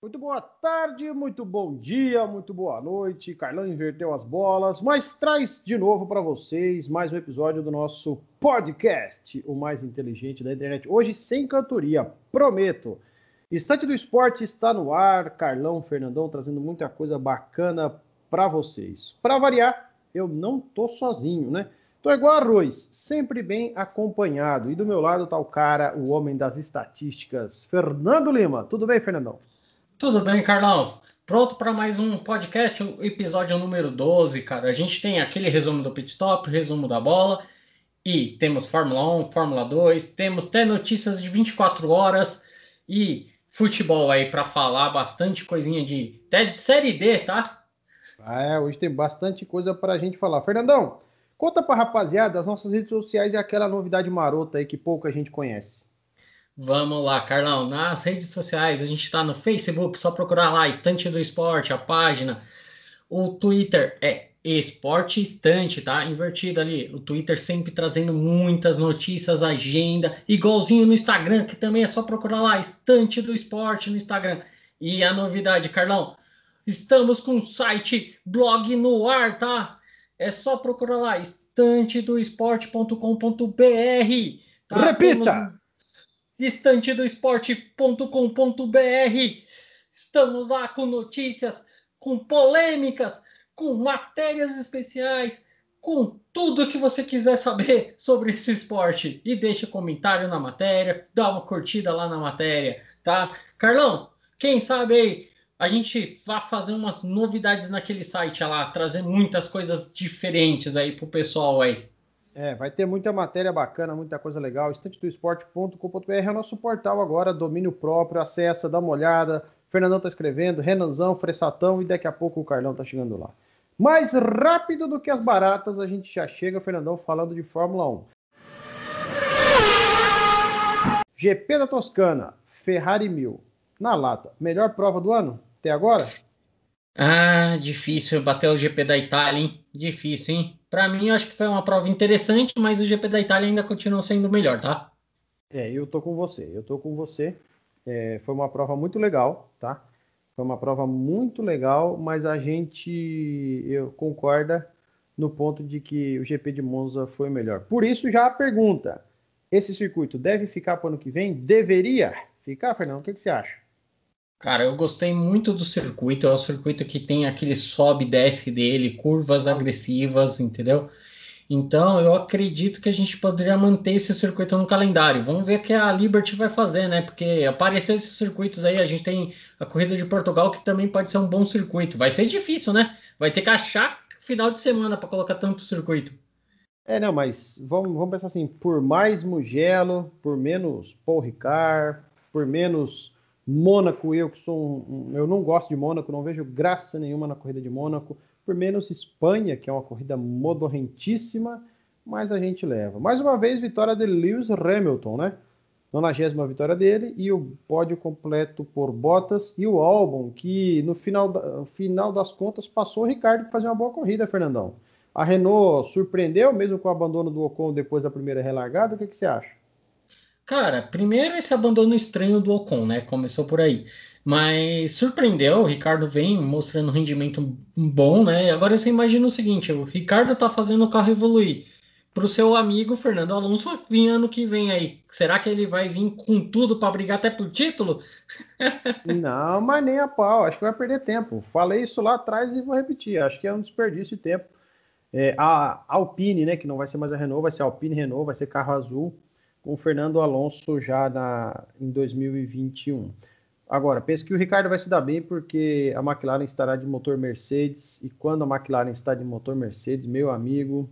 Muito boa tarde, muito bom dia, muito boa noite. Carlão inverteu as bolas, mas traz de novo para vocês mais um episódio do nosso podcast, o mais inteligente da internet. Hoje sem cantoria, prometo. Estante do Esporte está no ar, Carlão, Fernandão trazendo muita coisa bacana para vocês. Para variar, eu não tô sozinho, né? Tô igual arroz, sempre bem acompanhado. E do meu lado tá o cara, o homem das estatísticas, Fernando Lima. Tudo bem, Fernandão? Tudo bem, Carlão? Pronto para mais um podcast, episódio número 12, cara. A gente tem aquele resumo do pit stop, resumo da bola, e temos Fórmula 1, Fórmula 2, temos até notícias de 24 horas e futebol aí para falar, bastante coisinha de até de série D, tá? Ah, é, hoje tem bastante coisa para a gente falar. Fernandão, conta para rapaziada as nossas redes sociais e aquela novidade marota aí que pouca gente conhece. Vamos lá, Carlão. Nas redes sociais, a gente está no Facebook, só procurar lá, Estante do Esporte, a página. O Twitter é Esporte Estante, tá? Invertido ali. O Twitter sempre trazendo muitas notícias, agenda, igualzinho no Instagram, que também é só procurar lá, Estante do Esporte no Instagram. E a novidade, Carlão, estamos com o site blog no ar, tá? É só procurar lá, estantedoesporte.com.br. Tá? Repita! Temos estantedoesporte.com.br. Estamos lá com notícias, com polêmicas, com matérias especiais, com tudo que você quiser saber sobre esse esporte. E deixa comentário na matéria, dá uma curtida lá na matéria, tá? Carlão, quem sabe aí a gente vai fazer umas novidades naquele site lá, trazer muitas coisas diferentes aí pro pessoal aí. É, vai ter muita matéria bacana, muita coisa legal. Estantedoesporte.com.br é o nosso portal agora, domínio próprio, acessa, dá uma olhada. Fernandão tá escrevendo, Renanzão, Fressatão e daqui a pouco o Carlão tá chegando lá. Mais rápido do que as baratas, a gente já chega, Fernandão, falando de Fórmula 1. GP da Toscana, Ferrari 1000, na lata. Melhor prova do ano até agora? Ah, difícil bater o GP da Itália, hein? Difícil, hein? Para mim, acho que foi uma prova interessante, mas o GP da Itália ainda continua sendo melhor, tá? É, eu tô com você, eu tô com você. É, foi uma prova muito legal, tá? Foi uma prova muito legal, mas a gente eu concorda no ponto de que o GP de Monza foi melhor. Por isso, já a pergunta: esse circuito deve ficar para o ano que vem? Deveria ficar, Fernando? O que, que você acha? Cara, eu gostei muito do circuito. É um circuito que tem aquele sobe e desce dele, curvas agressivas, entendeu? Então, eu acredito que a gente poderia manter esse circuito no calendário. Vamos ver o que a Liberty vai fazer, né? Porque aparecer esses circuitos aí, a gente tem a corrida de Portugal, que também pode ser um bom circuito. Vai ser difícil, né? Vai ter que achar final de semana para colocar tanto circuito. É, não, mas vamos, vamos pensar assim: por mais Mugello, por menos Paul Ricard, por menos Mônaco, eu que sou um, eu não gosto de Mônaco, não vejo graça nenhuma na corrida de Mônaco, por menos Espanha, que é uma corrida modorrentíssima, mas a gente leva. Mais uma vez, vitória de Lewis Hamilton, né? 90 vitória dele e o pódio completo por Bottas e o Albon, que no final, final das contas passou o Ricardo que fazia uma boa corrida, Fernandão. A Renault surpreendeu, mesmo com o abandono do Ocon depois da primeira relargada, o que, que você acha? Cara, primeiro esse abandono estranho do Ocon, né? Começou por aí. Mas surpreendeu, o Ricardo vem mostrando um rendimento bom, né? Agora você imagina o seguinte: o Ricardo tá fazendo o carro evoluir. Para o seu amigo Fernando Alonso vir ano que vem aí. Será que ele vai vir com tudo para brigar até por título? Não, mas nem a pau. Acho que vai perder tempo. Falei isso lá atrás e vou repetir. Acho que é um desperdício de tempo. É, a Alpine, né? Que não vai ser mais a Renault, vai ser a Alpine Renault, vai ser carro azul com o Fernando Alonso já na, em 2021. Agora, penso que o Ricardo vai se dar bem porque a McLaren estará de motor Mercedes e quando a McLaren está de motor Mercedes, meu amigo,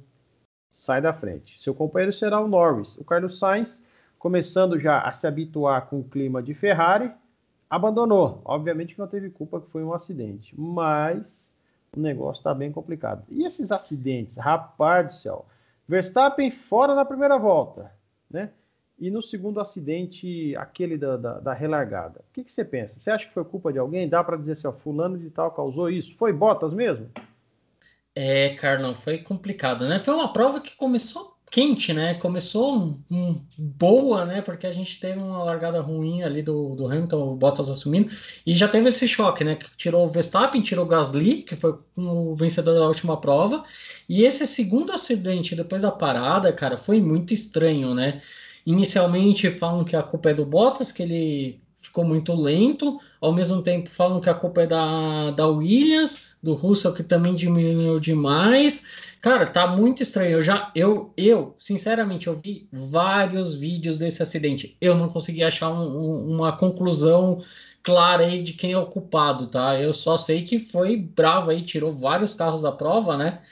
sai da frente. Seu companheiro será o Norris. O Carlos Sainz, começando já a se habituar com o clima de Ferrari, abandonou. Obviamente que não teve culpa, que foi um acidente, mas o negócio está bem complicado. E esses acidentes, rapaz do céu. Verstappen fora na primeira volta, né? E no segundo acidente, aquele da, da, da relargada, o que, que, você pensa? Você acha que foi culpa de alguém? Dá para dizer assim, ó, fulano de tal causou isso? Foi Bottas mesmo? É, Carlão, foi complicado, né? Foi uma prova que começou quente, né? Começou um, um, boa, né? Porque a gente teve uma largada ruim ali do, do Hamilton, o Bottas assumindo, e já teve esse choque, né? Que tirou o Verstappen, tirou o Gasly, que foi o vencedor da última prova, e esse segundo acidente depois da parada, cara, foi muito estranho, né? Inicialmente falam que a culpa é do Bottas, que ele ficou muito lento, ao mesmo tempo falam que a culpa é da, da Williams, do Russell, que também diminuiu demais. Cara, tá muito estranho. Eu já, eu, eu, sinceramente, eu vi vários vídeos desse acidente. Eu não consegui achar um, um, uma conclusão clara aí de quem é o culpado, tá? Eu só sei que foi bravo aí, tirou vários carros da prova, né?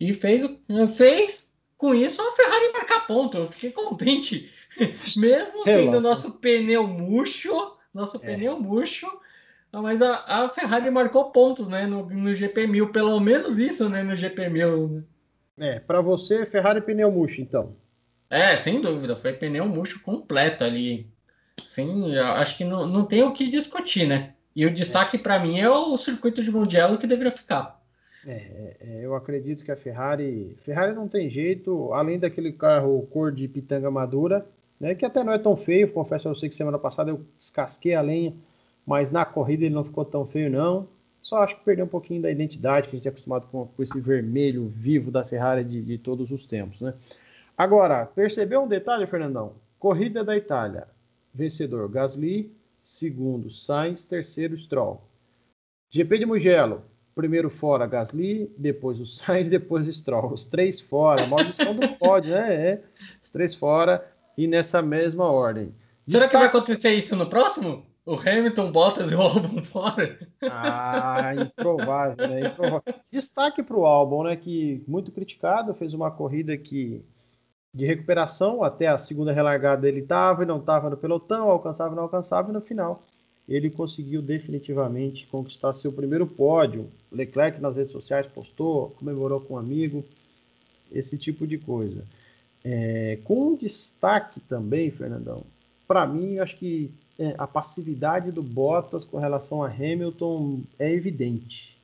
E fez, fez com isso a Ferrari marcar ponto. Eu fiquei contente. Mesmo sendo nosso pneu murcho, nosso é. pneu murcho, mas a, a, Ferrari marcou pontos, né, no, no GP 1000, pelo menos isso, né, no GP 1000. É, para você, Ferrari pneu murcho, então. É, sem dúvida, foi pneu murcho completo ali. Sim, acho que não, não tem o que discutir, né? E o destaque é. para mim é o circuito de Mugello que deveria ficar. É, é, é, eu acredito que a Ferrari. Ferrari não tem jeito, além daquele carro cor de pitanga madura, né, que até não é tão feio, confesso a você que semana passada eu descasquei a lenha, mas na corrida ele não ficou tão feio, não. Só acho que perdeu um pouquinho da identidade que a gente é acostumado com, com esse vermelho vivo da Ferrari de, de todos os tempos, né? Agora, percebeu um detalhe, Fernandão? Corrida da Itália. Vencedor Gasly, segundo Sainz, terceiro Stroll. GP de Mugello, primeiro fora Gasly, depois o Sainz, depois o Stroll. Os três fora, maldição do pódio, né? É, os três fora e nessa mesma ordem. Será que vai acontecer isso no próximo? O Hamilton, Bottas e o Albon fora? Ah, improvável, né? Improvável. Destaque para o Albon, né? Que muito criticado, fez uma corrida que de recuperação até a segunda relargada ele estava e não estava no pelotão, alcançava e não alcançava, e no final ele conseguiu definitivamente conquistar seu primeiro pódio. Leclerc nas redes sociais postou, comemorou com um amigo, esse tipo de coisa. É, com destaque também, Fernandão, para mim, acho que é, a passividade do Bottas com relação a Hamilton é evidente.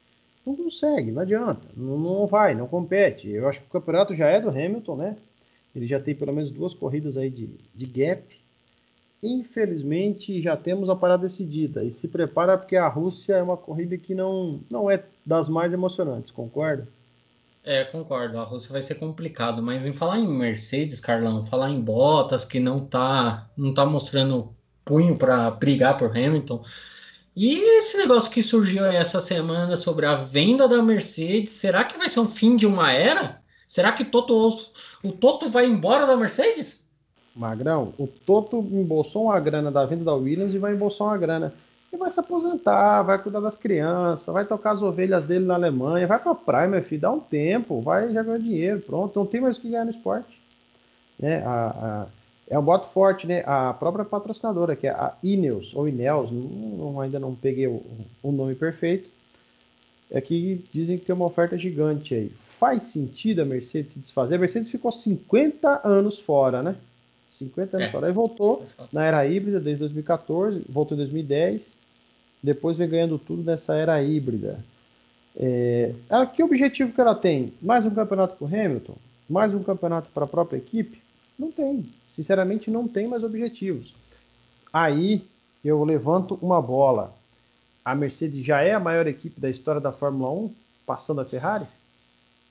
Não consegue, não adianta, não, não vai, não compete. Eu acho que o campeonato já é do Hamilton, né? Ele já tem pelo menos duas corridas aí de, de gap. Infelizmente, já temos a parada decidida. E se prepara porque a Rússia é uma corrida que não, não é das mais emocionantes, concorda? É, concordo. A Rússia vai ser complicado, mas em falar em Mercedes, Carlão, falar em Bottas que não tá, não tá mostrando punho para brigar por Hamilton. E esse negócio que surgiu essa semana sobre a venda da Mercedes, será que vai ser um fim de uma era? Será que Toto, o Toto vai embora da Mercedes? Magrão, o Toto embolsou uma grana da venda da Williams e vai embolsar uma grana e vai se aposentar, vai cuidar das crianças, vai tocar as ovelhas dele na Alemanha, vai pra praia, meu filho, dá um tempo, vai já ganhar dinheiro, pronto, não tem mais o que ganhar no esporte. Né? A, a, é um boto forte, né? A própria patrocinadora, que é a Ineos, ou Ineos, não, ainda não peguei o, o nome perfeito, é que dizem que tem uma oferta gigante aí. Faz sentido a Mercedes se desfazer? A Mercedes ficou 50 anos fora, né? 50 anos é. fora. Aí voltou na era híbrida desde 2014, voltou em 2010, depois vem ganhando tudo nessa era híbrida. É, ela, que objetivo que ela tem? Mais um campeonato para o Hamilton? Mais um campeonato para a própria equipe? Não tem. Sinceramente, não tem mais objetivos. Aí eu levanto uma bola. A Mercedes já é a maior equipe da história da Fórmula 1, passando a Ferrari?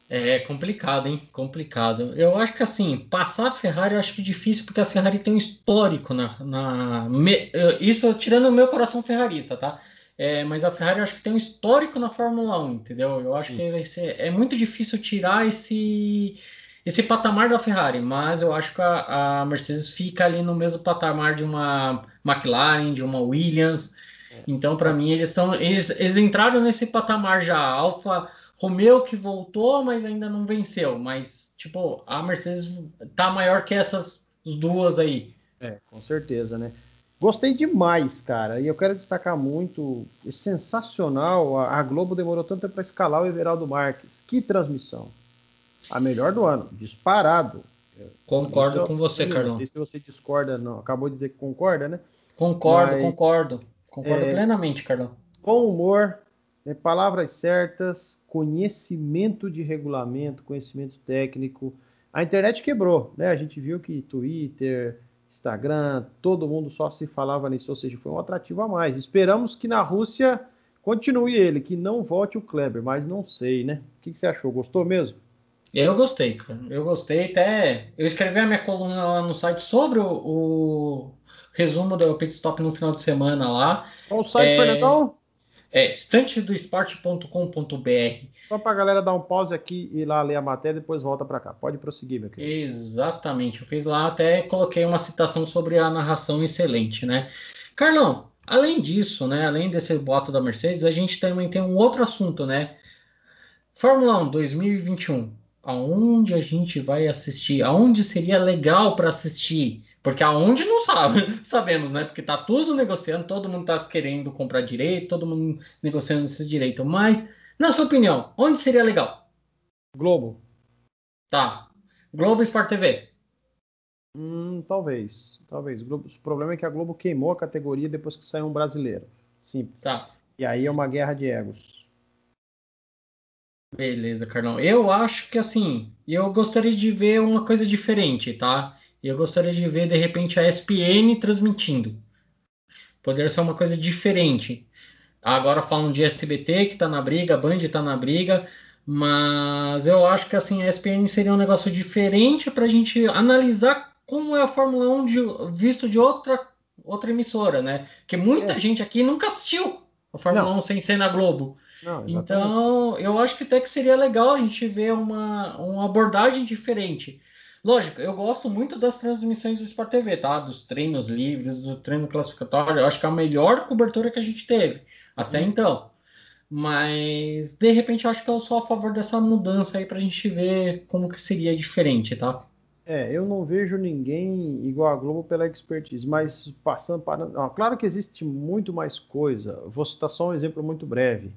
É complicado, hein? Complicado. Eu acho que assim, passar a Ferrari eu acho que é difícil, porque a Ferrari tem um histórico na. na me, isso tirando o meu coração ferrarista, tá? É, mas a Ferrari eu acho que tem um histórico na Fórmula 1, entendeu? Eu acho Sim. que vai ser, é muito difícil tirar esse, esse patamar da Ferrari, mas eu acho que a, a Mercedes fica ali no mesmo patamar de uma McLaren, de uma Williams. É. Então, para mim, eles são. Eles, eles entraram nesse patamar já. Alfa Romeo que voltou, mas ainda não venceu. Mas, tipo, a Mercedes tá maior que essas duas aí. É, com certeza, né? Gostei demais, cara. E eu quero destacar muito. É sensacional. A Globo demorou tanto para escalar o Everaldo Marques. Que transmissão. A melhor do ano. Disparado. Concordo com você, Carlão. Não sei se você discorda, não. Acabou de dizer que concorda, né? Concordo, Mas, concordo. Concordo é, plenamente, Carlão. Com humor, é, palavras certas, conhecimento de regulamento, conhecimento técnico, a internet quebrou, né? A gente viu que Twitter, Instagram, todo mundo só se falava nisso, ou seja, foi um atrativo a mais. Esperamos que na Rússia continue ele, que não volte o Kleber, mas não sei, né? O que, que você achou? Gostou mesmo? Eu gostei, cara. Eu gostei até. Eu escrevi a minha coluna lá no site sobre o, o resumo do pit stop no final de semana lá. Qual o site, é... Fernandão? É estantedoesporte.com.br. Só para a galera dar um pause aqui e ir lá ler a matéria e depois volta para cá. Pode prosseguir, meu querido. Exatamente. Eu fiz lá, até coloquei uma citação sobre a narração excelente, né? Carlão, além disso, né? Além desse boato da Mercedes, a gente também tem um outro assunto, né? Fórmula 1 2021. Aonde a gente vai assistir? Aonde seria legal para assistir? Porque aonde não sabe, sabemos, né? Porque tá tudo negociando, todo mundo tá querendo comprar direito, todo mundo negociando esse direito. Mas, na sua opinião, onde seria legal? Globo. Tá. Globo Sport TV. Hum, talvez. Talvez. O problema é que a Globo queimou a categoria depois que saiu um brasileiro. Simples. Tá. E aí é uma guerra de egos. Beleza, Carlão. Eu acho que assim, eu gostaria de ver uma coisa diferente, tá? E eu gostaria de ver, de repente, a ESPN transmitindo. Poderia ser uma coisa diferente. Agora falam de SBT, que está na briga, a Band está na briga, mas eu acho que assim, a ESPN seria um negócio diferente para a gente analisar como é a Fórmula 1 de, visto de outra, outra emissora, né? Que muita é. gente aqui nunca assistiu a Fórmula Não. 1 sem ser na Globo. Não, então, eu acho que até que seria legal a gente ver uma, uma abordagem diferente. Lógico, eu gosto muito das transmissões do Sport TV, tá? Dos treinos livres, do treino classificatório. Eu acho que é a melhor cobertura que a gente teve até uhum. então. Mas, de repente, eu acho que eu sou a favor dessa mudança aí pra gente ver como que seria diferente, tá? É, eu não vejo ninguém igual a Globo pela expertise, mas passando para. claro que existe muito mais coisa. Vou citar só um exemplo muito breve.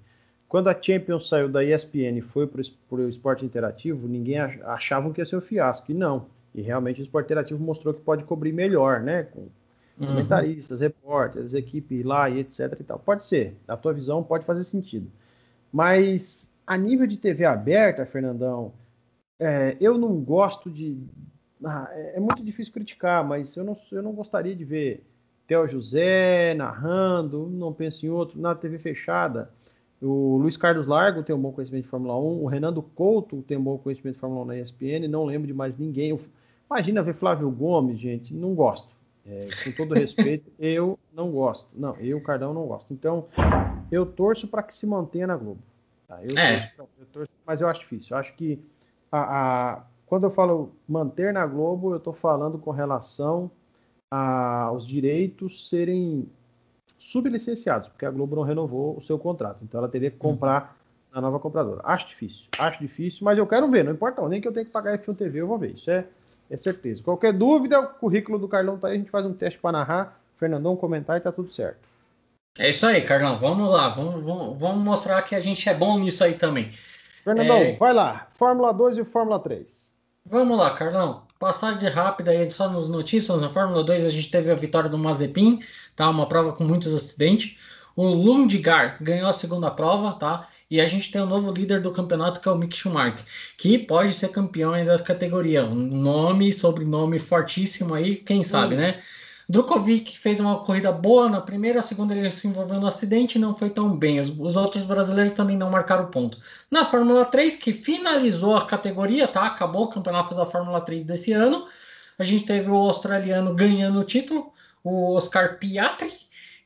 Quando a Champions saiu da ESPN e foi para o esporte interativo, ninguém achava que ia ser o fiasco. E não. E realmente o esporte interativo mostrou que pode cobrir melhor, né? Com uhum. comentaristas, repórteres, equipe lá e etc e tal. Pode ser. A tua visão pode fazer sentido. Mas a nível de TV aberta, Fernandão, é, eu não gosto de. Ah, é, é muito difícil criticar, mas eu não, eu não gostaria de ver Theo José narrando, não penso em outro, na TV fechada o Luiz Carlos Largo tem um bom conhecimento de Fórmula 1. O Renando Couto tem um bom conhecimento de Fórmula 1 na ESPN. Não lembro de mais ninguém. Imagina ver Flávio Gomes, gente. Não gosto. É, com todo respeito, eu não gosto. Não, eu, Cardão, não gosto. Então, eu torço para que se mantenha na Globo. Tá? Eu, é. torço pra, eu torço, mas eu acho difícil. Eu acho que a, a, quando eu falo manter na Globo, eu estou falando com relação aos direitos serem sublicenciados, porque a Globo não renovou o seu contrato. Então ela teria que uhum. comprar a nova compradora. Acho difícil, acho difícil, mas eu quero ver, não importa nem que eu tenha que pagar F1 TV, eu vou ver. Isso é, é certeza. Qualquer dúvida, o currículo do Carlão tá aí, a gente faz um teste para narrar, Fernandão comentar e tá tudo certo. É isso aí, Carlão. Vamos lá, vamos, vamos, vamos mostrar que a gente é bom nisso aí também. Fernandão, é... vai lá. Fórmula 2 e Fórmula 3. Vamos lá, Carlão. Passagem rápida aí só nos notícias. Na Fórmula 2 a gente teve a vitória do Mazepin, tá? Uma prova com muitos acidentes. O Lundgaard ganhou a segunda prova, tá? E a gente tem o um novo líder do campeonato, que é o Mick Schumacher, que pode ser campeão ainda da categoria. Um nome, sobrenome fortíssimo aí, quem sabe, hum. né? Drukovic fez uma corrida boa na primeira, a segunda ele se envolveu no acidente e não foi tão bem. Os, os, outros brasileiros também não marcaram ponto. Na Fórmula 3, que finalizou a categoria, tá? Acabou o campeonato da Fórmula 3 desse ano. A gente teve o australiano ganhando o título, o Oscar Piastri,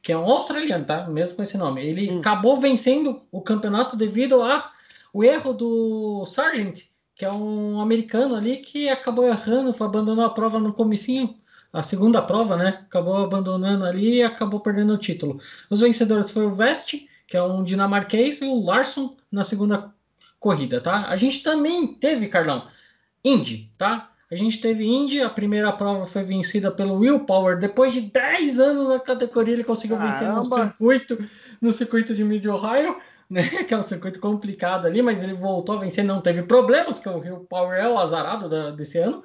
que é um australiano, tá? Mesmo com esse nome. Ele hum. acabou vencendo o campeonato devido a o erro do Sargent, que é um americano ali que acabou errando, abandonou a prova no comecinho a segunda prova, né? Acabou abandonando ali e acabou perdendo o título. Os vencedores foram o Vest, que é um dinamarquês, e o Larson na segunda corrida, tá? A gente também teve, Carlão, Indy, tá? A gente teve Indy, a primeira prova foi vencida pelo Will Power. Depois de 10 anos na categoria, ele conseguiu Caramba. vencer no circuito, no circuito de Mid Ohio, né? Que é um circuito complicado ali, mas ele voltou a vencer, não teve problemas, que o Will Power é o azarado da, desse ano.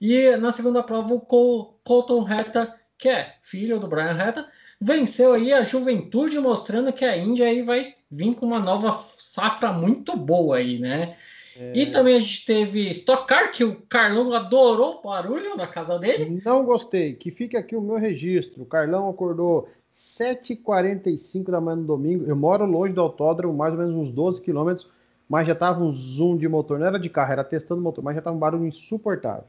E na segunda prova, o Colton Reta, que é filho do Brian Reta, venceu aí a juventude, mostrando que a Índia aí vai vir com uma nova safra muito boa aí, né? É... E também a gente teve Stock Car, que o Carlão adorou o barulho na casa dele. Não gostei. Que fique aqui o meu registro. O Carlão acordou 7h45 da manhã no domingo. Eu moro longe do autódromo, mais ou menos uns 12 quilômetros, mas já tava um zoom de motor. Não era de carro, era testando motor, mas já tava um barulho insuportável.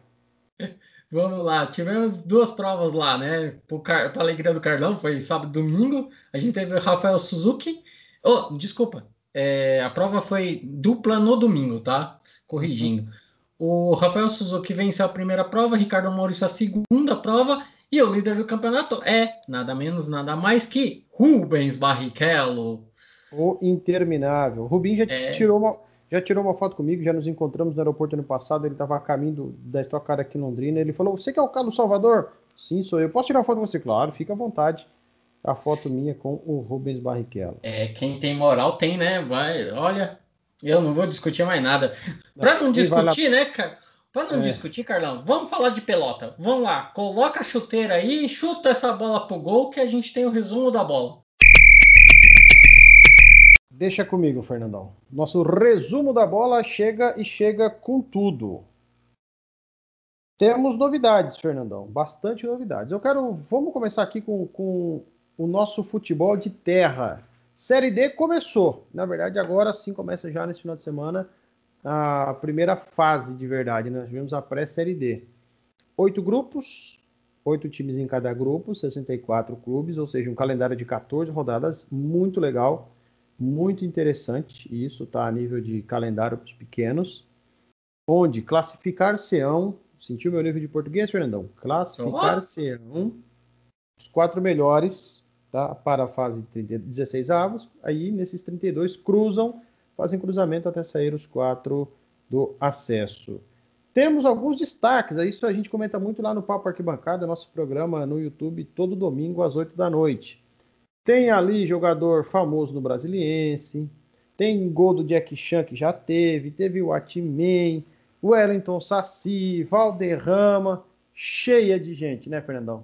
Vamos lá, tivemos duas provas lá, né? Para a alegria do Carlão, foi sábado e domingo. A gente teve o Rafael Suzuki. Oh, desculpa, é, a prova foi dupla no domingo, tá? Corrigindo. O Rafael Suzuki venceu a primeira prova, Ricardo Maurício a segunda prova, e o líder do campeonato é nada menos, nada mais que Rubens Barrichello. O interminável. O Rubinho já é... tirou uma já tirou uma foto comigo, já nos encontramos no aeroporto ano passado, ele estava a caminho da Stock Car aqui em Londrina, ele falou, você que é o Carlos Salvador? Sim, sou eu. Posso tirar uma foto com você? Claro, fica à vontade. A foto minha com o Rubens Barrichello. É, quem tem moral tem, né? Vai, olha, eu não vou discutir mais nada. Para não discutir, né, cara? Para não é. discutir, Carlão, vamos falar de pelota. Vamos lá, coloca a chuteira aí, chuta essa bola pro gol que a gente tem o resumo da bola. Deixa comigo, Fernandão. Nosso resumo da bola chega e chega com tudo. Temos novidades, Fernandão. Bastante novidades. Eu quero. Vamos começar aqui com, com o nosso futebol de terra. Série D começou. Na verdade, agora sim começa já nesse final de semana a primeira fase de verdade. Né? Nós tivemos a pré-série D. Oito grupos, oito times em cada grupo, 64 clubes, ou seja, um calendário de 14 rodadas, muito legal muito interessante, e isso está a nível de calendário para os pequenos, onde classificar-se-ão, sentiu meu nível de português, Fernandão? Classificar-se-ão os quatro melhores tá, para a fase de 16 avos, aí nesses 32 cruzam, fazem cruzamento até sair os quatro do acesso. Temos alguns destaques, isso a gente comenta muito lá no Papo Arquibancada, nosso programa no YouTube, todo domingo às 8 da noite. Tem ali jogador famoso no Brasiliense. Tem gol do Jack Chan que já teve. Teve o Atimen, o Wellington Saci, Valderrama. Cheia de gente, né, Fernandão?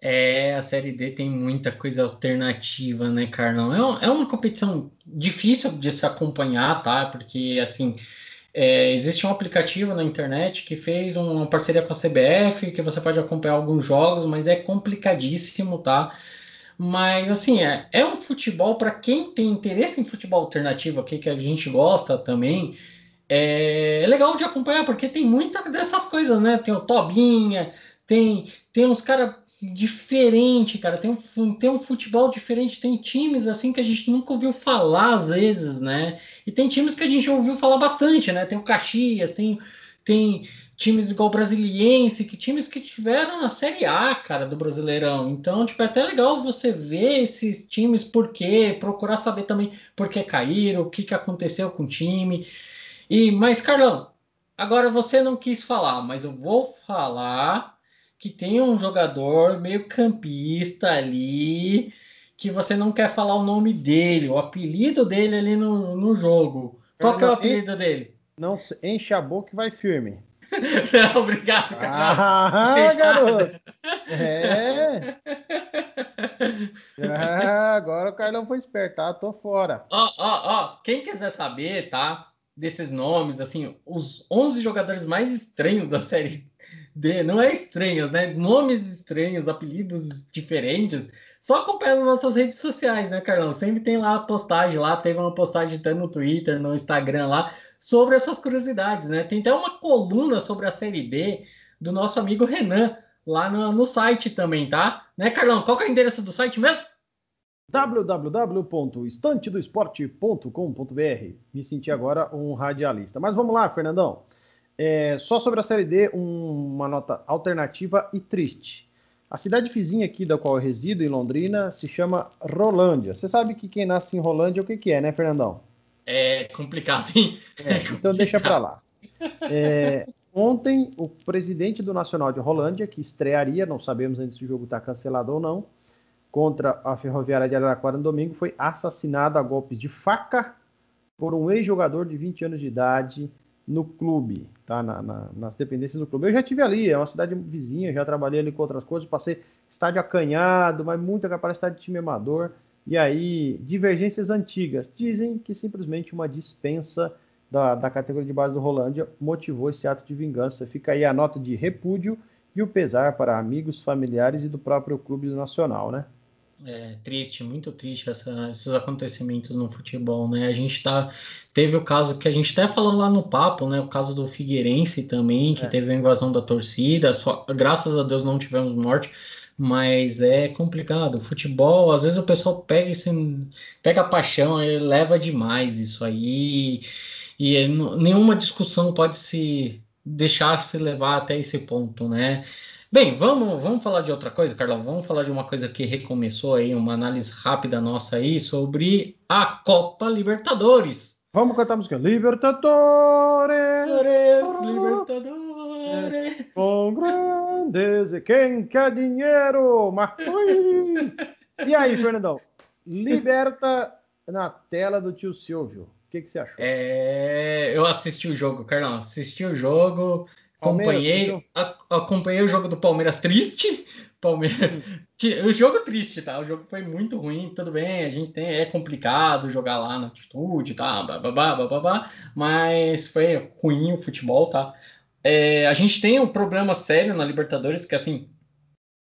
É, a Série D tem muita coisa alternativa, né, Carlão? É, um, é uma competição difícil de se acompanhar, tá? Porque, assim, é, existe um aplicativo na internet que fez uma parceria com a CBF, que você pode acompanhar alguns jogos, mas é complicadíssimo, tá? Mas, assim, é, é um futebol para quem tem interesse em futebol alternativo aqui, que a gente gosta também. É, é legal de acompanhar, porque tem muita dessas coisas, né? Tem o Tobinha, tem, tem uns caras diferentes, cara. Tem um, tem um futebol diferente, tem times assim que a gente nunca ouviu falar às vezes, né? E tem times que a gente ouviu falar bastante, né? Tem o Caxias, tem, tem times igual o Brasiliense, que times que tiveram a Série A, cara, do Brasileirão. Então, tipo, é até legal você ver esses times por quê, procurar saber também por que caíram, o que, que aconteceu com o time. E, mas, Carlão, agora você não quis falar, mas eu vou falar que tem um jogador meio campista ali que você não quer falar o nome dele, o apelido dele ali no, no jogo. Qual que é o apelido dele? Não, enche a boca e vai firme. Não, obrigado, cara. Ah, garoto. É. Ah, agora o Carlão foi esperto, tá? Tô fora. Ó, ó, ó. Quem quiser saber, tá? Desses nomes, assim, os 11 jogadores mais estranhos da série D, não é estranhos, né? Nomes estranhos, apelidos diferentes. Só acompanha nas nossas redes sociais, né, Carlão? Sempre tem lá a postagem lá, teve uma postagem tanto no Twitter, no Instagram lá sobre essas curiosidades, né? Tem até uma coluna sobre a Série D do nosso amigo Renan lá no, no site também, tá? Né, Carlão? Qual é o endereço do site mesmo? www.estantedoesporte.com.br Me senti agora um radialista. Mas vamos lá, Fernandão. É, só sobre a Série D, um, uma nota alternativa e triste. A cidade vizinha aqui da qual eu resido, em Londrina, se chama Rolândia. Você sabe que quem nasce em Rolândia, o que, que é, né, Fernandão? É complicado, hein? É, é então deixa para lá. É, ontem, o presidente do Nacional de Rolândia, que estrearia, não sabemos ainda se o jogo está cancelado ou não, contra a Ferroviária de Araraquara no domingo, foi assassinado a golpes de faca por um ex-jogador de 20 anos de idade no clube, tá? Na, na, nas dependências do clube. Eu já tive ali, é uma cidade vizinha, já trabalhei ali com outras coisas, passei estádio acanhado, mas muita capacidade de time amador. E aí, divergências antigas dizem que simplesmente uma dispensa da, da categoria de base do Rolândia motivou esse ato de vingança. Fica aí a nota de repúdio e o pesar para amigos, familiares e do próprio clube nacional, né? É triste, muito triste essa, esses acontecimentos no futebol, né? A gente tá. Teve o caso que a gente até falou lá no papo, né? O caso do Figueirense também, que é. teve a invasão da torcida. Só, graças a Deus não tivemos morte, mas é complicado. O futebol, às vezes o pessoal pega esse, pega a paixão e leva demais isso aí. E nenhuma discussão pode se deixar se levar até esse ponto, né? Bem, vamos, vamos falar de outra coisa, Carlão. Vamos falar de uma coisa que recomeçou aí, uma análise rápida nossa aí sobre a Copa Libertadores. Vamos cantar a música Libertadores! Libertadores! Com grandeza, quem quer dinheiro? Marcoi! E aí, Fernandão? Liberta na tela do tio Silvio. O que, que você achou? É, eu assisti o jogo, Carlão. Assisti o jogo. Acompanhei, acompanhei o jogo do Palmeiras triste. Palmeiras, o jogo triste, tá? O jogo foi muito ruim, tudo bem, a gente tem, é complicado jogar lá na altitude, tá? Bababá, bababá, mas foi ruim o futebol, tá? É, a gente tem um problema sério na Libertadores, que assim,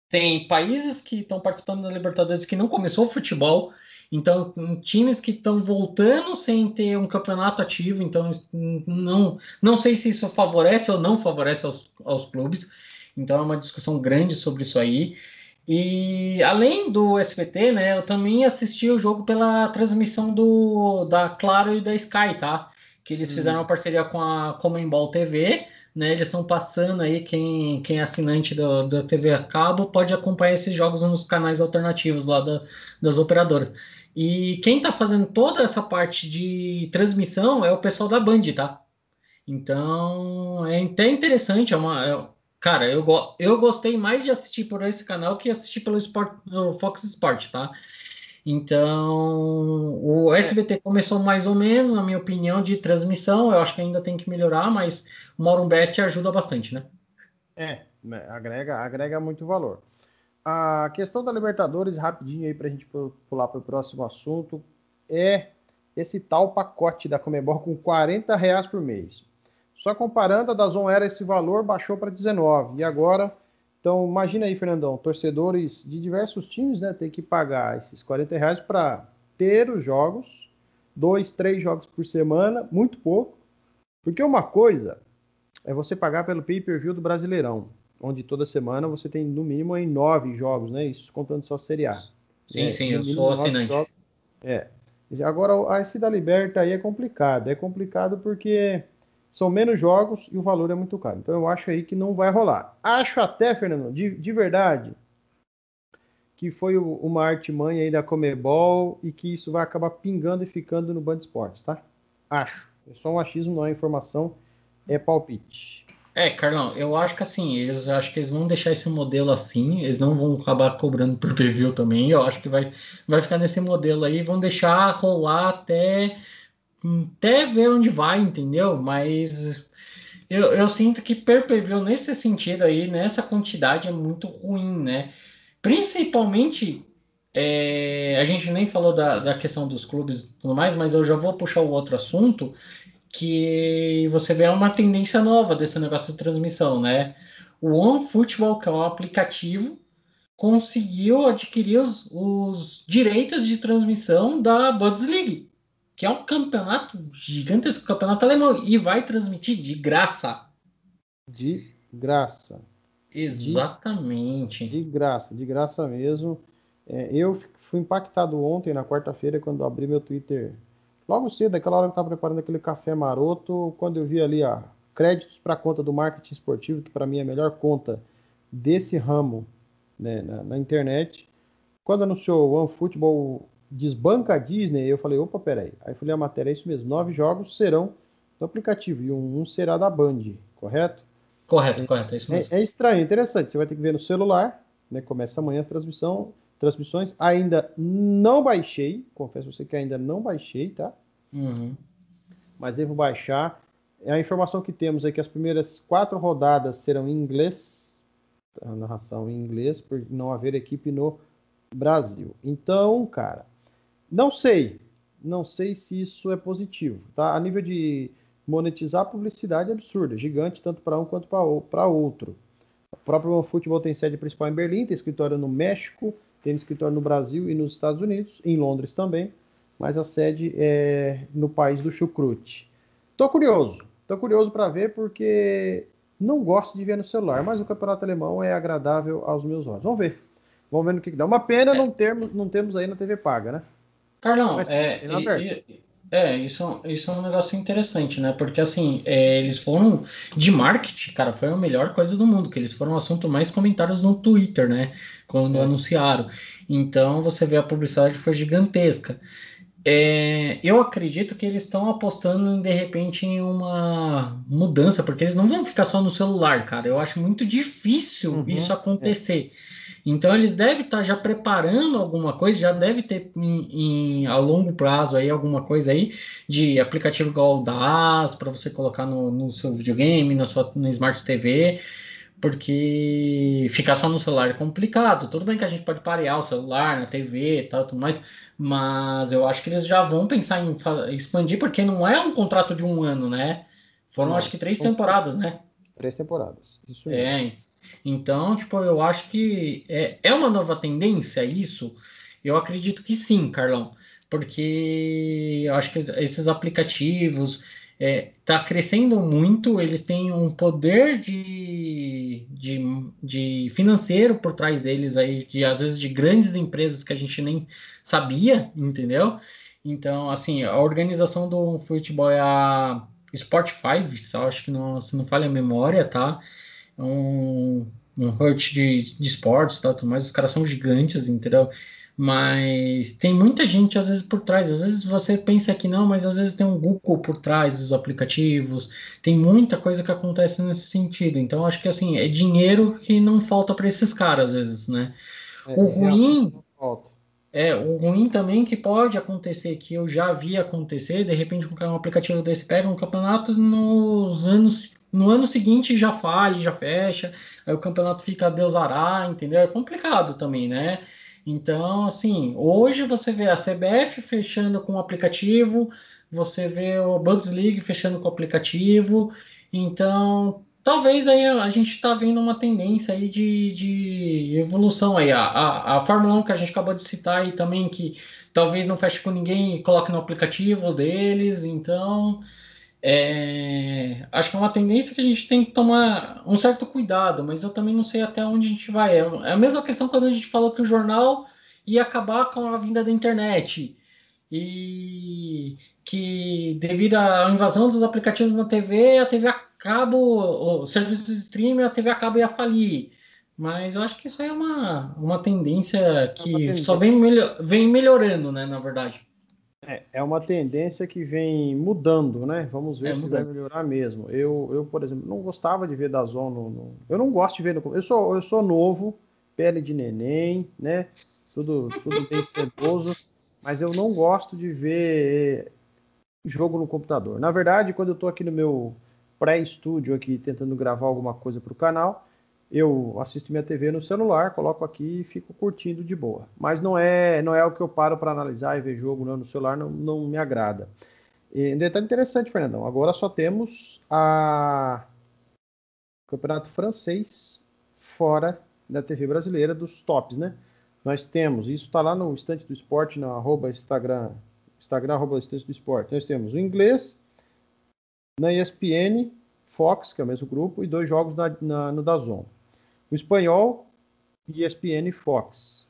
tem países que estão participando da Libertadores que não começou o futebol, então, times que estão voltando sem ter um campeonato ativo, então não, não sei se isso favorece ou não favorece aos, aos clubes. Então é uma discussão grande sobre isso aí. E além do SBT, né, eu também assisti o jogo pela transmissão do da Claro e da Sky, tá? Que eles fizeram uma parceria com a Comembol TV, né? Eles estão passando aí quem, quem é assinante do, da TV a cabo pode acompanhar esses jogos nos canais alternativos lá da, das operadoras. E quem está fazendo toda essa parte de transmissão é o pessoal da Band, tá? Então é até interessante, é uma. É, cara, eu, eu gostei mais de assistir por esse canal que assistir pelo Sport, Fox Sport, tá? Então, o SBT começou mais ou menos, na minha opinião, de transmissão. Eu acho que ainda tem que melhorar, mas o Morumbet ajuda bastante, né? É, agrega, agrega muito valor. A questão da Libertadores, rapidinho aí para a gente pular para o próximo assunto, é esse tal pacote da Comebol com 40 reais por mês. Só comparando, a da Zon era esse valor, baixou para 19. E agora, então imagina aí, Fernandão, torcedores de diversos times, né, tem que pagar esses 40 reais para ter os jogos, dois, três jogos por semana, muito pouco. Porque uma coisa é você pagar pelo pay-per-view do Brasileirão onde toda semana você tem no mínimo em nove jogos, né? Isso contando só Série A. Sim, é, sim, eu sou assinante. Jogos. É. Agora, esse da Liberta aí é complicado. É complicado porque são menos jogos e o valor é muito caro. Então eu acho aí que não vai rolar. Acho até, Fernando, de, de verdade, que foi o, uma artimanha aí da Comebol e que isso vai acabar pingando e ficando no Band Esportes, tá? Acho. É só um achismo, não é informação, é palpite. É, Carlão, eu acho que assim, eles acho que eles vão deixar esse modelo assim, eles não vão acabar cobrando por preview também. Eu acho que vai, vai ficar nesse modelo aí, vão deixar rolar até, até ver onde vai, entendeu? Mas eu, eu sinto que per preview nesse sentido aí, nessa quantidade, é muito ruim, né? Principalmente é, a gente nem falou da, da questão dos clubes e tudo mais, mas eu já vou puxar o outro assunto, que você vê uma tendência nova desse negócio de transmissão, né? O OneFootball, que é um aplicativo, conseguiu adquirir os, os direitos de transmissão da Bundesliga, que é um campeonato gigantesco, campeonato alemão, e vai transmitir de graça. De graça. Exatamente. De, de graça, de graça mesmo. É, eu fui impactado ontem, na quarta-feira, quando abri meu Twitter Logo cedo, aquela hora que eu estava preparando aquele café maroto, quando eu vi ali, ó, créditos para a conta do marketing esportivo, que para mim é a melhor conta desse ramo né, na, na, internet. Quando anunciou o OneFootball desbanca a Disney, eu falei, opa, peraí. Aí eu falei a matéria, é isso mesmo, nove jogos serão do aplicativo e um, um será da Band, correto? Correto, é, correto, é isso mesmo. É, é estranho, interessante, você vai ter que ver no celular, né, começa amanhã a transmissão, transmissões. Ainda não baixei, confesso a você que ainda não baixei, tá? Uhum. Mas devo baixar. A informação que temos é que as primeiras quatro rodadas serão em inglês, a narração em inglês, por não haver equipe no Brasil. Então, cara, não sei, não sei se isso é positivo, tá? A nível de, monetizar a publicidade absurda, gigante, tanto para um quanto para outro. O próprio OneFootball tem sede principal em Berlim, tem escritório no México, tem escritório no Brasil e nos Estados Unidos, em Londres também, mas a sede é no país do chucrute. Tô curioso, tô curioso para ver porque não gosto de ver no celular, mas o campeonato alemão é agradável aos meus olhos. Vamos ver. Vamos ver no que, que dá. Uma pena é. não termos, não termos aí na TV paga, né? Carlão, mas, é, e, é, isso, isso é um negócio interessante, né? Porque assim, é, eles foram de marketing, cara, foi a melhor coisa do mundo, que eles foram o assunto mais comentados no Twitter, né? Quando é. anunciaram. Então você vê a publicidade foi gigantesca. É, eu acredito que eles estão apostando de repente em uma mudança, porque eles não vão ficar só no celular, cara. Eu acho muito difícil uhum, isso acontecer. É. Então eles devem estar já preparando alguma coisa, já deve ter em, em, a longo prazo aí alguma coisa aí de aplicativo igual o DAS para você colocar no, no, seu videogame, na sua no Smart TV, porque ficar só no celular é complicado. Tudo bem que a gente pode parear o celular na TV e tal, tudo mais, mas eu acho que eles já vão pensar em expandir, porque não é um contrato de um ano, né? Foram não, acho que três temporadas, né? Três temporadas. Isso é. Então, tipo, eu acho que é, é uma nova tendência isso. Eu acredito que sim, Carlão, porque eu acho que esses aplicativos é, tá crescendo muito, eles têm um poder de, de, de financeiro por trás deles aí, de, às vezes de grandes empresas que a gente nem sabia, entendeu? Então, assim, a organização do futebol é a 5, acho que não, se não falha a memória, tá? É um, um hurt de, de esportes, tal, mas os caras são gigantes, entendeu? Mas tem muita gente às vezes por trás. Às vezes você pensa que não, mas às vezes tem um Google por trás dos aplicativos. Tem muita coisa que acontece nesse sentido. Então acho que assim é dinheiro que não falta para esses caras às vezes, né? É, o ruim é o ruim também que pode acontecer que eu já vi acontecer. De repente um aplicativo desse pega um campeonato nos anos no ano seguinte já fale, já fecha, aí o campeonato fica a Deus ará, entendeu? É complicado também, né? Então, assim, hoje você vê a CBF fechando com o aplicativo, você vê o League fechando com o aplicativo, então talvez aí a gente está vendo uma tendência aí de, de evolução aí. A, a, a Fórmula 1 que a gente acabou de citar aí também, que talvez não feche com ninguém e coloque no aplicativo deles, então é, acho que é uma tendência que a gente tem que tomar um certo cuidado, mas eu também não sei até onde a gente vai. É, é a mesma questão quando a gente falou que o jornal ia acabar com a vinda da internet e que devido à invasão dos aplicativos na TV, a TV a cabo, o serviço de streaming, a TV a cabo ia falir. Mas eu acho que isso aí é uma, uma tendência que é uma tendência. só vem, melhor, vem melhorando, né, na verdade. É, é uma tendência que vem mudando, né? Vamos ver é, se mudando. vai melhorar mesmo. Eu, eu, por exemplo, não gostava de ver da Zon no, no, Eu não gosto de ver no. Eu sou, eu sou novo, pele de neném, né? Tudo, tudo bem sedoso, mas eu não gosto de ver jogo no computador. Na verdade, quando eu estou aqui no meu pré-estúdio aqui tentando gravar alguma coisa para o canal, eu assisto minha TV no celular, coloco aqui e fico curtindo de boa. Mas não é não é o que eu paro para analisar e ver jogo no celular, não, não me agrada. E um detalhe interessante, Fernandão, agora só temos a Campeonato Francês fora da TV brasileira dos tops, né? Nós temos, isso está lá no estante do esporte, no arroba Instagram, Instagram arroba estante do esporte. Nós temos o inglês, na ESPN, Fox, que é o mesmo grupo, e dois jogos na, na, no Dazon. O espanhol, ESPN Fox.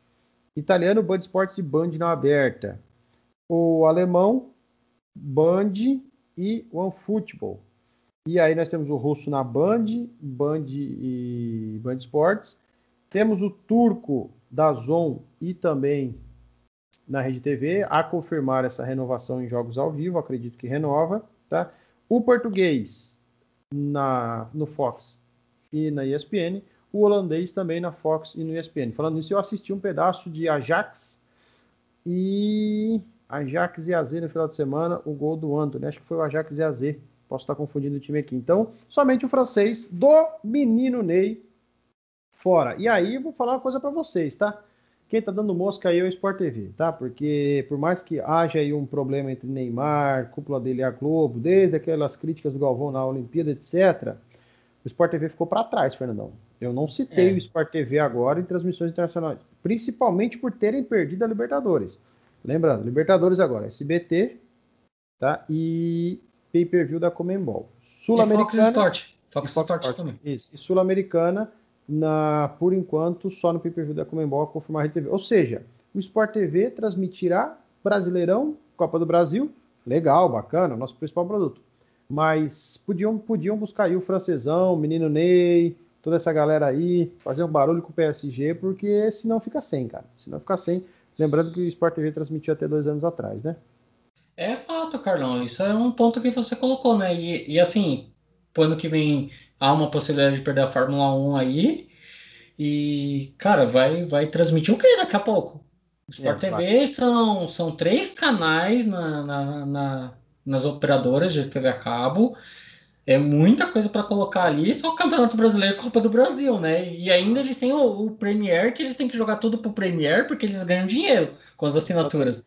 Italiano, Band Sports e Band na aberta. O alemão, Band e OneFootball. E aí nós temos o russo na Band, Band e Band Sports. Temos o turco da Zon e também na Rede TV, a confirmar essa renovação em jogos ao vivo, acredito que renova, tá? O português na no Fox e na ESPN, o holandês também na Fox e no ESPN. Falando nisso, eu assisti um pedaço de Ajax e Ajax e AZ no final de semana, o gol do Antony. Acho que foi o Ajax e AZ. Posso estar confundindo o time aqui. Então, somente o francês do menino Ney fora. E aí, vou falar uma coisa para vocês, tá? quem tá dando mosca aí é o Sport TV, tá? Porque por mais que haja aí um problema entre Neymar, cúpula dele e a Globo, desde aquelas críticas do Galvão na Olimpíada, etc., o Sport TV ficou para trás, Fernandão. Eu não citei é. o Sport TV agora em transmissões internacionais, principalmente por terem perdido a Libertadores. Lembrando, Libertadores agora, SBT, tá? E pay-per-view da Comembol. Sul-Americana. Fox Fox, Fox Sport também. Isso. E Sul-Americana, na, por enquanto, só no pay-per-view da Comembol confirmar a RTV. Ou seja, o Sport TV transmitirá Brasileirão, Copa do Brasil, legal, bacana, nosso principal produto. Mas podiam, podiam buscar aí o francesão, o menino Ney, toda essa galera aí, fazer um barulho com o PSG, porque senão fica sem, cara. Senão fica sem. Lembrando que o Sport TV transmitiu até dois anos atrás, né? É fato, Carlão. Isso é um ponto que você colocou, né? E, e assim, pro ano que vem há uma possibilidade de perder a Fórmula 1 aí. E, cara, vai, vai transmitir o que daqui a pouco? O Sport é, TV são, são três canais na, na, na, nas operadoras de TV a cabo. É muita coisa para colocar ali, só o Campeonato Brasileiro e Copa do Brasil, né? E ainda eles têm o, o Premier, que eles têm que jogar tudo pro Premier, porque eles ganham dinheiro com as assinaturas.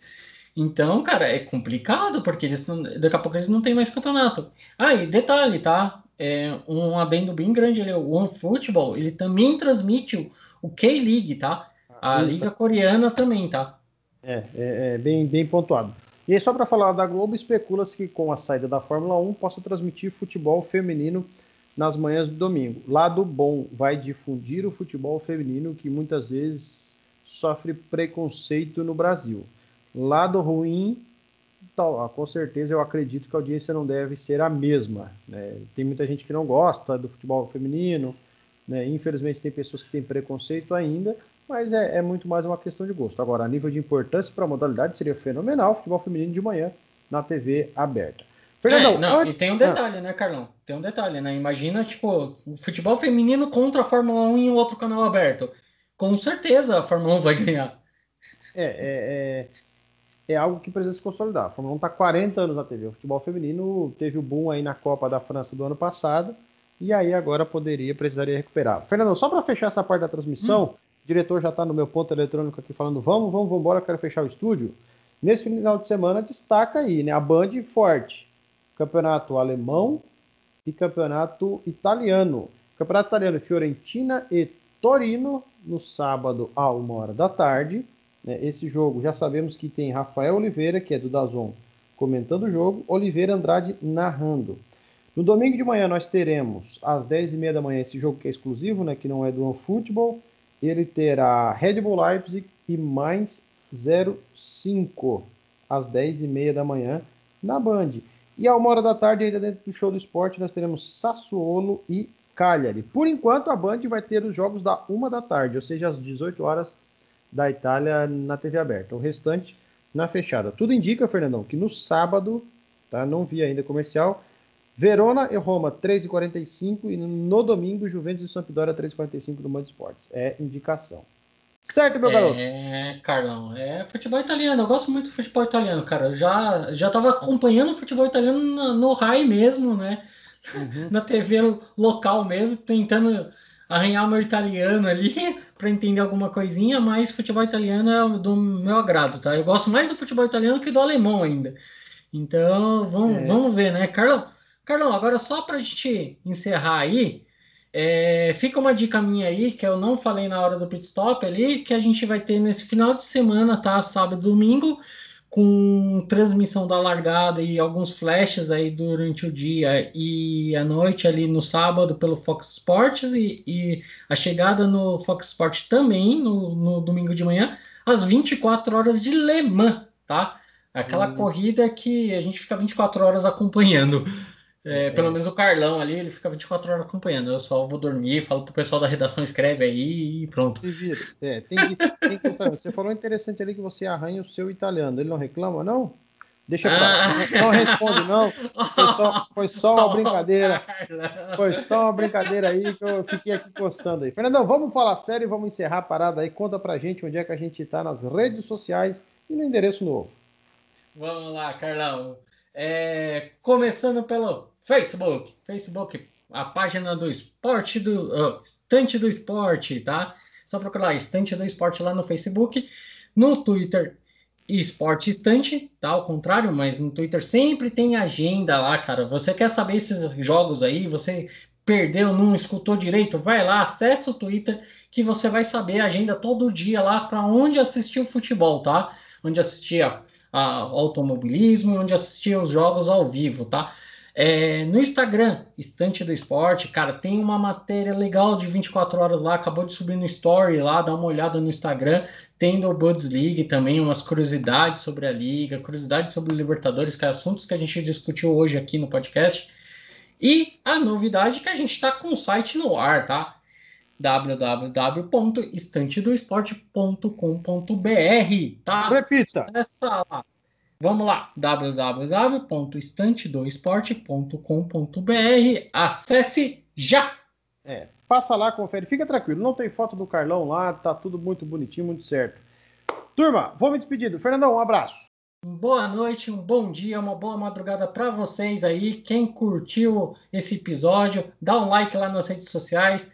Então, cara, é complicado, porque eles não, daqui a pouco eles não têm mais campeonato. Ah, e detalhe, tá? É um adendo bem grande ali, o OneFootball, ele também transmite o, K-League, tá? A Isso. Liga Coreana também, tá? É, é, é bem, bem pontuado. E aí, só para falar da Globo, especula-se que com a saída da Fórmula 1 possa transmitir futebol feminino nas manhãs do domingo. Lado bom, vai difundir o futebol feminino que muitas vezes sofre preconceito no Brasil. Lado ruim, tal, com certeza eu acredito que a audiência não deve ser a mesma. Né? Tem muita gente que não gosta do futebol feminino, né? infelizmente tem pessoas que têm preconceito ainda, mas é, é, muito mais uma questão de gosto. Agora, a nível de importância para a modalidade, seria fenomenal futebol feminino de manhã na TV aberta. Fernandão, é, não, antes... e tem um detalhe, ah. né, Carlão? Tem um detalhe, né? Imagina, tipo, futebol feminino contra a Fórmula 1 em outro canal aberto. Com certeza a Fórmula 1 vai ganhar. É, é, é, é algo que precisa se consolidar. A Fórmula 1 está 40 anos na TV. O futebol feminino teve o boom aí na Copa da França do ano passado, e aí agora poderia, precisaria recuperar. Fernandão, só para fechar essa parte da transmissão, hum diretor já está no meu ponto eletrônico aqui falando, vamos, vamos, vamos embora, quero fechar o estúdio. Nesse final de semana destaca aí, né? A Band forte. Campeonato alemão e campeonato italiano. Campeonato italiano, Fiorentina e Torino, no sábado, a uma hora da tarde. Né? Esse jogo já sabemos que tem Rafael Oliveira, que é do Dazon, comentando o jogo, Oliveira Andrade narrando. No domingo de manhã nós teremos às 10h30 da manhã esse jogo que é exclusivo, né, que não é do OneFootball, ele terá Red Bull Leipzig e mais 05 às 10h30 da manhã na Band. E a uma hora da tarde, ainda dentro do show do esporte, nós teremos Sassuolo e Cagliari. Por enquanto, a Band vai ter os jogos da uma da tarde, ou seja, às 18 horas da Itália na TV aberta. O restante na fechada. Tudo indica, Fernandão, que no sábado, tá? Não vi ainda comercial, Verona e Roma, 3h45. E no domingo, Juventus e Sampdoria, 3h45 no Band Esportes. É indicação. Certo, meu garoto? É, Carlão, é futebol italiano. Eu gosto muito do futebol italiano, cara. Eu já, já tava acompanhando o futebol italiano no, no RAI mesmo, né? Uhum. Na TV local mesmo, tentando arranhar meu italiano ali para entender alguma coisinha, mas futebol italiano é do meu agrado, tá? Eu gosto mais do futebol italiano que do alemão ainda. Então, vamos, é. vamos ver, né? Carlão, Carlão, agora só para a gente encerrar aí, é, fica uma dica minha aí, que eu não falei na hora do pit stop ali, que a gente vai ter nesse final de semana, tá? Sábado e domingo, com transmissão da largada e alguns flashes aí durante o dia e a noite ali no sábado pelo Fox Sports e, e a chegada no Fox Sports também no, no, domingo de manhã, às 24 horas de Le Mans, tá? Aquela hum. corrida que a gente fica 24 horas acompanhando. É, é, pelo menos o Carlão ali, ele fica 24 horas acompanhando. Eu só vou dormir, falo pro pessoal da redação, escreve aí e pronto. É, tem, tem questão. Você falou interessante ali que você arranha o seu italiano. Ele não reclama, não? Deixa pra ah. Não responde, não. Foi só, foi só uma brincadeira. Foi só uma brincadeira aí que eu fiquei aqui postando aí. Fernandão, vamos falar sério e vamos encerrar a parada aí. Conta pra gente onde é que a gente tá nas redes sociais e no endereço novo. Vamos lá, Carlão. É, começando pelo Facebook. Facebook, a página do esporte do uh, Estante do Esporte, tá? Só procurar Estante do Esporte lá no Facebook, no Twitter Esporte Estante, tá? Ao contrário, mas no Twitter sempre tem agenda lá, cara. Você quer saber esses jogos aí, você perdeu, não escutou direito, vai lá, acessa o Twitter que você vai saber a agenda todo dia lá para onde assistir o futebol, tá? Onde assistir a, a, automobilismo, onde assistir os jogos ao vivo, tá? É, no Instagram, Estante do Esporte, cara, tem uma matéria legal de 24 horas lá, acabou de subir no Story lá, dá uma olhada no Instagram, tem do League também, umas curiosidades sobre a Liga, curiosidades sobre o Libertadores, que é assuntos que a gente discutiu hoje aqui no podcast. E a novidade é que a gente está com o site no ar, tá? www.estantedoesporte.com.br, tá? Repita! Acessa lá. Vamos lá, www.estantedoesporte.com.br. Acesse já! É, passa lá, confere, fica tranquilo. Não tem foto do Carlão lá, tá tudo muito bonitinho, muito certo. Turma, vou me despedir. Fernandão, um abraço. Boa noite, um bom dia, uma boa madrugada para vocês aí. Quem curtiu esse episódio, dá um like lá nas redes sociais.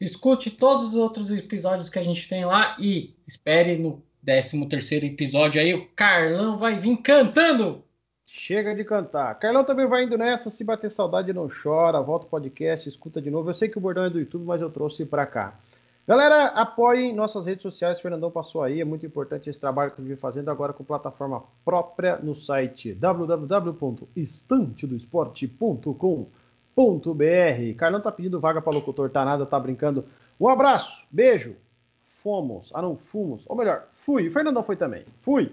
Escute todos os outros episódios que a gente tem lá e espere no 13 terceiro episódio aí. O Carlão vai vir cantando. Chega de cantar. Carlão também vai indo nessa. Se bater saudade, não chora. Volta o podcast, escuta de novo. Eu sei que o bordão é do YouTube, mas eu trouxe para cá. Galera, apoiem nossas redes sociais. Fernandão passou aí. É muito importante esse trabalho que eu vim fazendo agora com plataforma própria no site www.estantedoesporte.com.br. Carlão tá pedindo vaga para locutor, tá nada, tá brincando. Um abraço, beijo. Fomos. Ah, não, fomos. Ou melhor, fui. O Fernandão foi também. Fui.